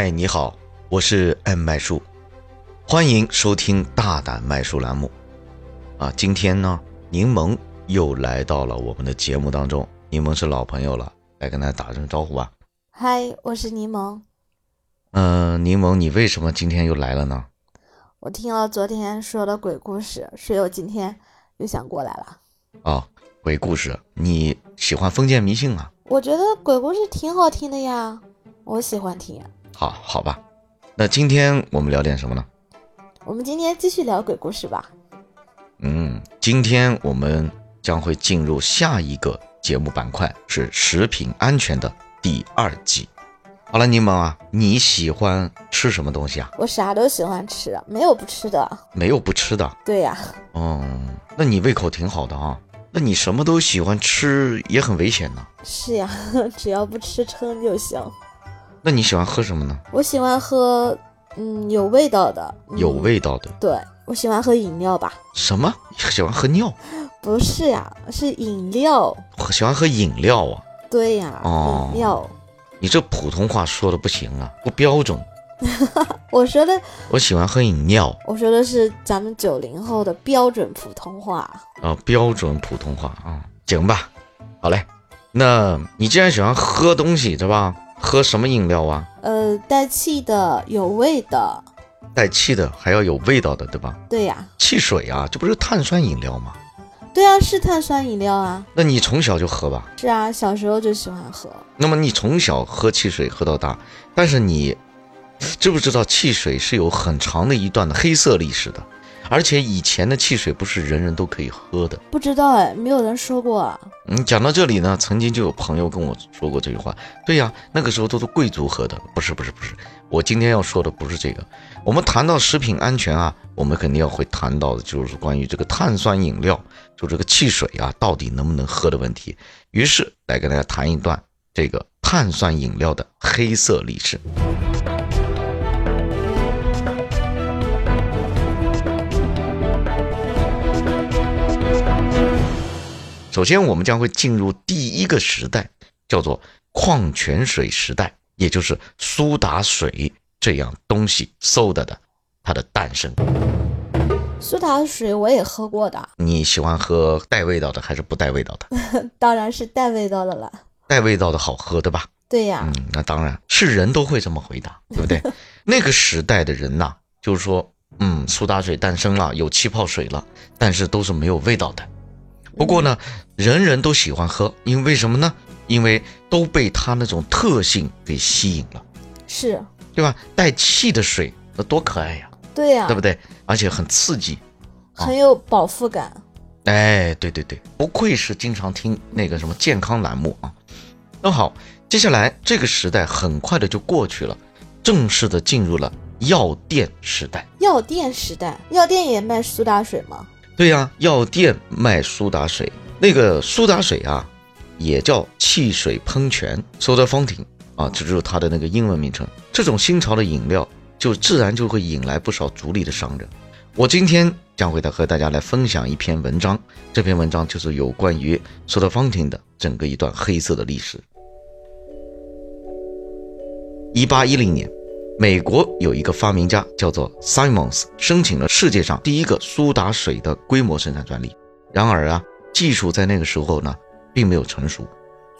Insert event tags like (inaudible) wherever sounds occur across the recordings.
嗨，你好，我是 M 麦叔，欢迎收听大胆麦叔栏目。啊，今天呢，柠檬又来到了我们的节目当中。柠檬是老朋友了，来跟大家打声招呼吧。嗨，我是柠檬。嗯，柠檬，你为什么今天又来了呢？我听了昨天说的鬼故事，所以我今天又想过来了。哦，鬼故事，你喜欢封建迷信啊？我觉得鬼故事挺好听的呀，我喜欢听。好，好吧。那今天我们聊点什么呢？我们今天继续聊鬼故事吧。嗯，今天我们将会进入下一个节目板块，是食品安全的第二季。好了，柠檬啊，你喜欢吃什么东西啊？我啥都喜欢吃，没有不吃的。没有不吃的。对呀。哦，那你胃口挺好的啊。那你什么都喜欢吃，也很危险呢。是呀，(laughs) 只要不吃撑就行。那你喜欢喝什么呢？我喜欢喝，嗯，有味道的。有味道的。对，我喜欢喝饮料吧。什么？喜欢喝尿？不是呀，是饮料。喜欢喝饮料啊？对呀。哦。饮料。你这普通话说的不行啊，不标准。(laughs) 我说的。我喜欢喝饮料。我说的是咱们九零后的标准普通话。啊，标准普通话啊，行吧。好嘞，那你既然喜欢喝东西，对吧？喝什么饮料啊？呃，带气的，有味的。带气的还要有味道的，对吧？对呀。汽水啊，这不是碳酸饮料吗？对啊，是碳酸饮料啊。那你从小就喝吧？是啊，小时候就喜欢喝。那么你从小喝汽水喝到大，但是你知不知道汽水是有很长的一段的黑色历史的？而且以前的汽水不是人人都可以喝的，不知道哎，没有人说过。嗯，讲到这里呢，曾经就有朋友跟我说过这句话。对呀，那个时候都是贵族喝的，不是不是不是。我今天要说的不是这个。我们谈到食品安全啊，我们肯定要会谈到的就是关于这个碳酸饮料，就这个汽水啊，到底能不能喝的问题。于是来跟大家谈一段这个碳酸饮料的黑色历史。首先，我们将会进入第一个时代，叫做矿泉水时代，也就是苏打水这样东西 soda 的它的诞生。苏打水我也喝过的。你喜欢喝带味道的还是不带味道的？(laughs) 当然是带味道的了。带味道的好喝，对吧？对呀。嗯，那当然是人都会这么回答，(laughs) 对不对？那个时代的人呐，就是说，嗯，苏打水诞生了，有气泡水了，但是都是没有味道的。不过呢，人人都喜欢喝，因为什么呢？因为都被它那种特性给吸引了，是对吧？带气的水，那多可爱呀！对呀，对不对？而且很刺激，很有饱腹感。哎，对对对，不愧是经常听那个什么健康栏目啊。那好，接下来这个时代很快的就过去了，正式的进入了药店时代。药店时代，药店也卖苏打水吗？对呀，药店卖苏打水，那个苏打水啊，也叫汽水喷泉 （soda fountain） 啊，这就是它的那个英文名称。这种新潮的饮料，就自然就会引来不少族里的商人。我今天将会和大家来分享一篇文章，这篇文章就是有关于 soda fountain 的整个一段黑色的历史。一八一零年。美国有一个发明家叫做 Simons，申请了世界上第一个苏打水的规模生产专利。然而啊，技术在那个时候呢，并没有成熟。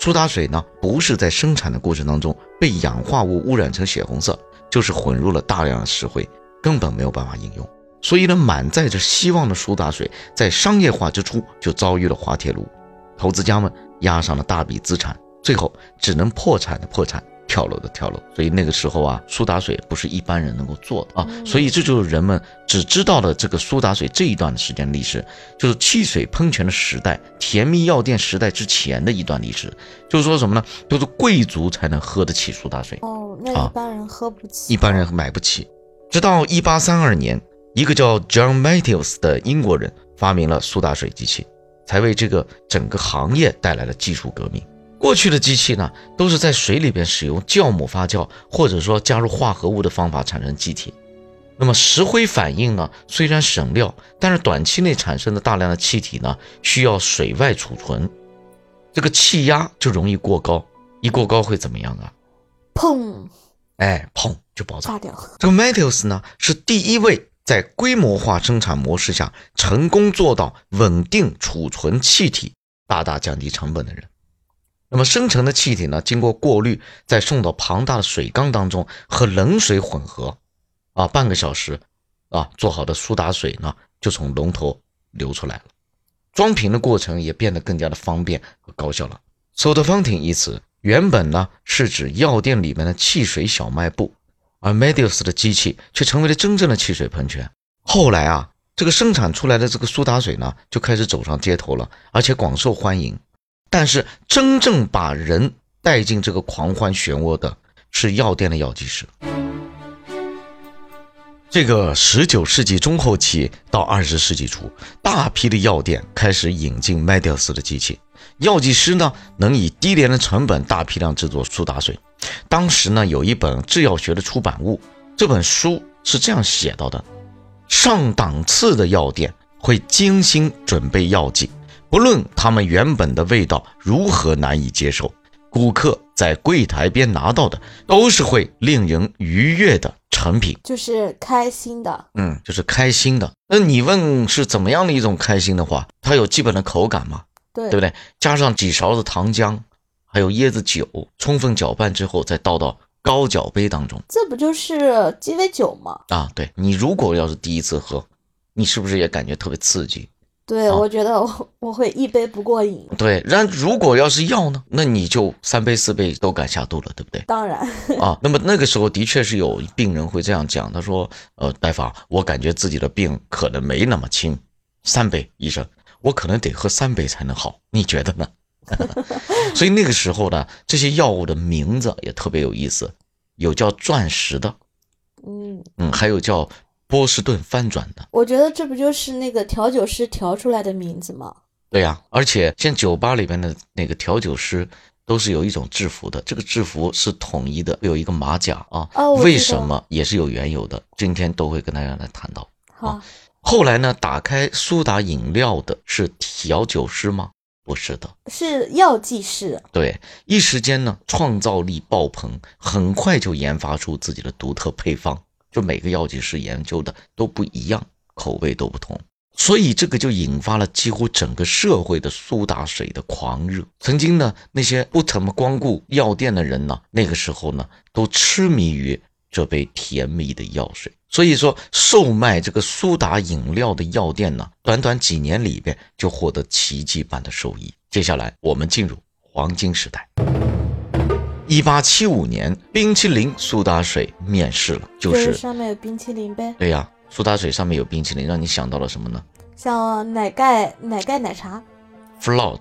苏打水呢，不是在生产的过程当中被氧化物污染成血红色，就是混入了大量的石灰，根本没有办法饮用。所以呢，满载着希望的苏打水在商业化之初就遭遇了滑铁卢，投资家们押上了大笔资产，最后只能破产的破产。跳楼的跳楼，所以那个时候啊，苏打水不是一般人能够做的啊，所以这就是人们只知道的这个苏打水这一段的时间历史，就是汽水喷泉的时代、甜蜜药店时代之前的一段历史。就是说什么呢？就是贵族才能喝得起苏打水哦，那一般人喝不起，一般人买不起。直到一八三二年，一个叫 John Matthews 的英国人发明了苏打水机器，才为这个整个行业带来了技术革命。过去的机器呢，都是在水里边使用酵母发酵，或者说加入化合物的方法产生气体。那么石灰反应呢，虽然省料，但是短期内产生的大量的气体呢，需要水外储存，这个气压就容易过高。一过高会怎么样啊？砰，哎，砰就爆炸。掉。这个 Matthews 呢，是第一位在规模化生产模式下成功做到稳定储存气体、大大降低成本的人。那么生成的气体呢，经过过滤，再送到庞大的水缸当中和冷水混合，啊，半个小时，啊，做好的苏打水呢，就从龙头流出来了。装瓶的过程也变得更加的方便和高效了。Soda fountain 一词原本呢是指药店里面的汽水小卖部，而 Medius 的机器却成为了真正的汽水喷泉。后来啊，这个生产出来的这个苏打水呢，就开始走上街头了，而且广受欢迎。但是真正把人带进这个狂欢漩涡的是药店的药剂师。这个十九世纪中后期到二十世纪初，大批的药店开始引进麦迪斯的机器，药剂师呢能以低廉的成本大批量制作苏打水。当时呢有一本制药学的出版物，这本书是这样写到的：上档次的药店会精心准备药剂，不论他们原本的味道如何难以接受。顾客在柜台边拿到的都是会令人愉悦的成品，就是开心的，嗯，就是开心的。那你问是怎么样的一种开心的话，它有基本的口感吗？对，对不对？加上几勺子糖浆，还有椰子酒，充分搅拌之后再倒到高脚杯当中，这不就是鸡尾酒吗？啊，对你如果要是第一次喝，你是不是也感觉特别刺激？对，我觉得我我会一杯不过瘾。对，然如果要是药呢，那你就三杯四杯都敢下肚了，对不对？当然啊，那么那个时候的确是有病人会这样讲，他说：“呃，大夫，我感觉自己的病可能没那么轻，三杯，医生，我可能得喝三杯才能好，你觉得呢？” (laughs) 所以那个时候呢，这些药物的名字也特别有意思，有叫钻石的，嗯嗯，还有叫。波士顿翻转的，我觉得这不就是那个调酒师调出来的名字吗？对呀，而且像酒吧里边的那个调酒师都是有一种制服的，这个制服是统一的，有一个马甲啊。哦，为什么也是有缘由的？今天都会跟大家来谈到。好，后来呢，打开苏打饮料的是调酒师吗？不是的，是药剂师。对，一时间呢，创造力爆棚，很快就研发出自己的独特配方。就每个药剂师研究的都不一样，口味都不同，所以这个就引发了几乎整个社会的苏打水的狂热。曾经呢，那些不怎么光顾药店的人呢，那个时候呢，都痴迷于这杯甜蜜的药水。所以说，售卖这个苏打饮料的药店呢，短短几年里边就获得奇迹般的收益。接下来，我们进入黄金时代。一八七五年，冰淇淋苏打水面世了，就是上面有冰淇淋呗。对呀，苏打水上面有冰淇淋，让你想到了什么呢？像奶盖、奶盖奶茶，float，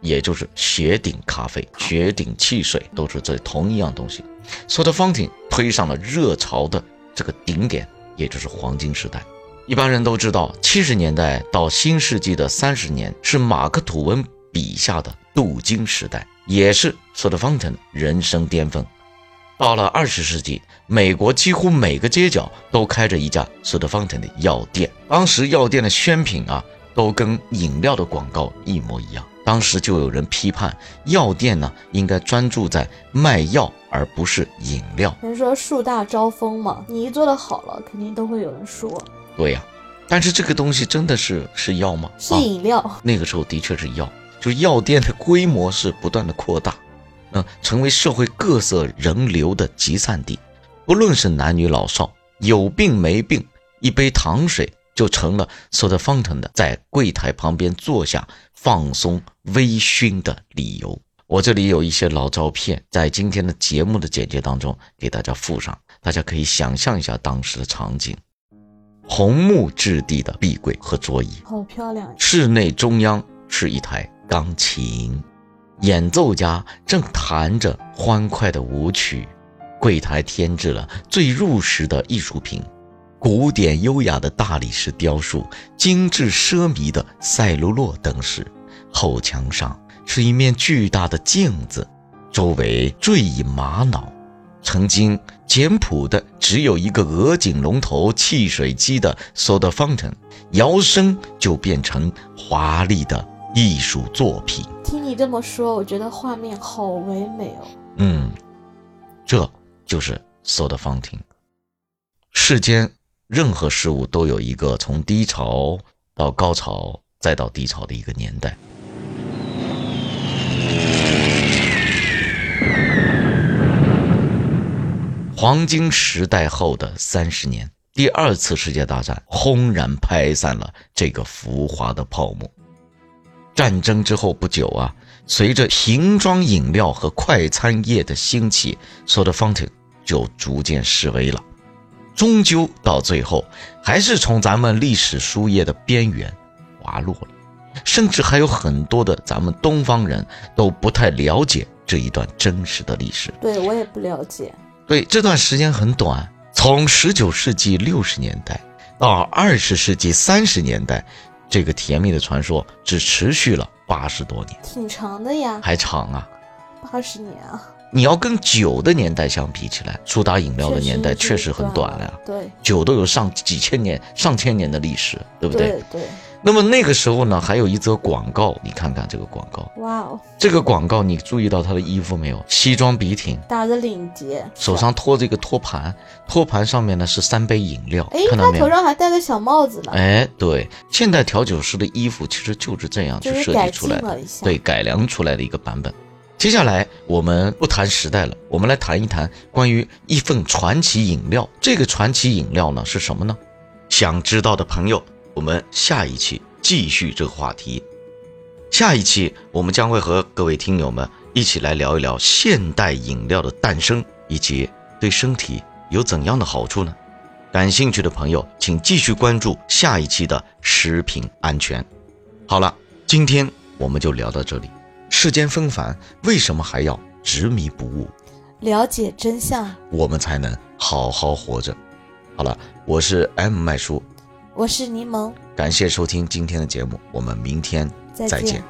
也就是雪顶咖啡、雪顶汽水，都是这同一样东西。Soda fountain 推上了热潮的这个顶点，也就是黄金时代。一般人都知道，七十年代到新世纪的三十年是马克吐温笔下的镀金时代。也是 Soda Fountain 人生巅峰。到了二十世纪，美国几乎每个街角都开着一家 Soda Fountain 的药店。当时药店的宣品啊，都跟饮料的广告一模一样。当时就有人批判，药店呢应该专注在卖药，而不是饮料。人说树大招风嘛，你一做的好了，肯定都会有人说。对呀，但是这个东西真的是是药吗？是饮料。那个时候的确是药。就是药店的规模是不断的扩大，嗯，成为社会各色人流的集散地。不论是男女老少，有病没病，一杯糖水就成了 Soda Fountain 的在柜台旁边坐下放松微醺的理由。我这里有一些老照片，在今天的节目的简介当中给大家附上，大家可以想象一下当时的场景：红木质地的壁柜和桌椅，好漂亮。室内中央是一台。钢琴，演奏家正弹着欢快的舞曲，柜台添置了最入时的艺术品，古典优雅的大理石雕塑，精致奢靡的赛璐珞灯饰，后墙上是一面巨大的镜子，周围缀以玛瑙。曾经简朴的只有一个鹅颈龙头汽水机的 Soda Fountain，摇身就变成华丽的。艺术作品，听你这么说，我觉得画面好唯美哦。嗯，这就是 soda fountain。世间任何事物都有一个从低潮到高潮再到低潮的一个年代。黄金时代后的三十年，第二次世界大战轰然拍散了这个浮华的泡沫。战争之后不久啊，随着瓶装饮料和快餐业的兴起，soda fountain 就逐渐式微了。终究到最后，还是从咱们历史书页的边缘滑落了。甚至还有很多的咱们东方人都不太了解这一段真实的历史。对我也不了解。对，这段时间很短，从十九世纪六十年代到二十世纪三十年代，这个甜蜜的传说只持续了八十多年，挺长的呀，还长啊，八十年啊。你要跟酒的年代相比起来，苏打饮料的年代确实很短了呀。对，酒都有上几千年、上千年的历史，对不对？对对。那么那个时候呢，还有一则广告，你看看这个广告。哇哦！这个广告你注意到他的衣服没有？西装笔挺，打着领结，手上托着一个托盘，托盘上面呢是三杯饮料。哎，他头上还戴个小帽子呢。哎，对，现代调酒师的衣服其实就是这样去设计出来的，对，改良出来的一个版本。接下来我们不谈时代了，我们来谈一谈关于一份传奇饮料。这个传奇饮料呢是什么呢？想知道的朋友，我们下一期继续这个话题。下一期我们将会和各位听友们一起来聊一聊现代饮料的诞生以及对身体有怎样的好处呢？感兴趣的朋友，请继续关注下一期的食品安全。好了，今天我们就聊到这里。世间纷繁，为什么还要执迷不悟？了解真相，我们才能好好活着。好了，我是 M 麦叔，我是柠檬，感谢收听今天的节目，我们明天再见。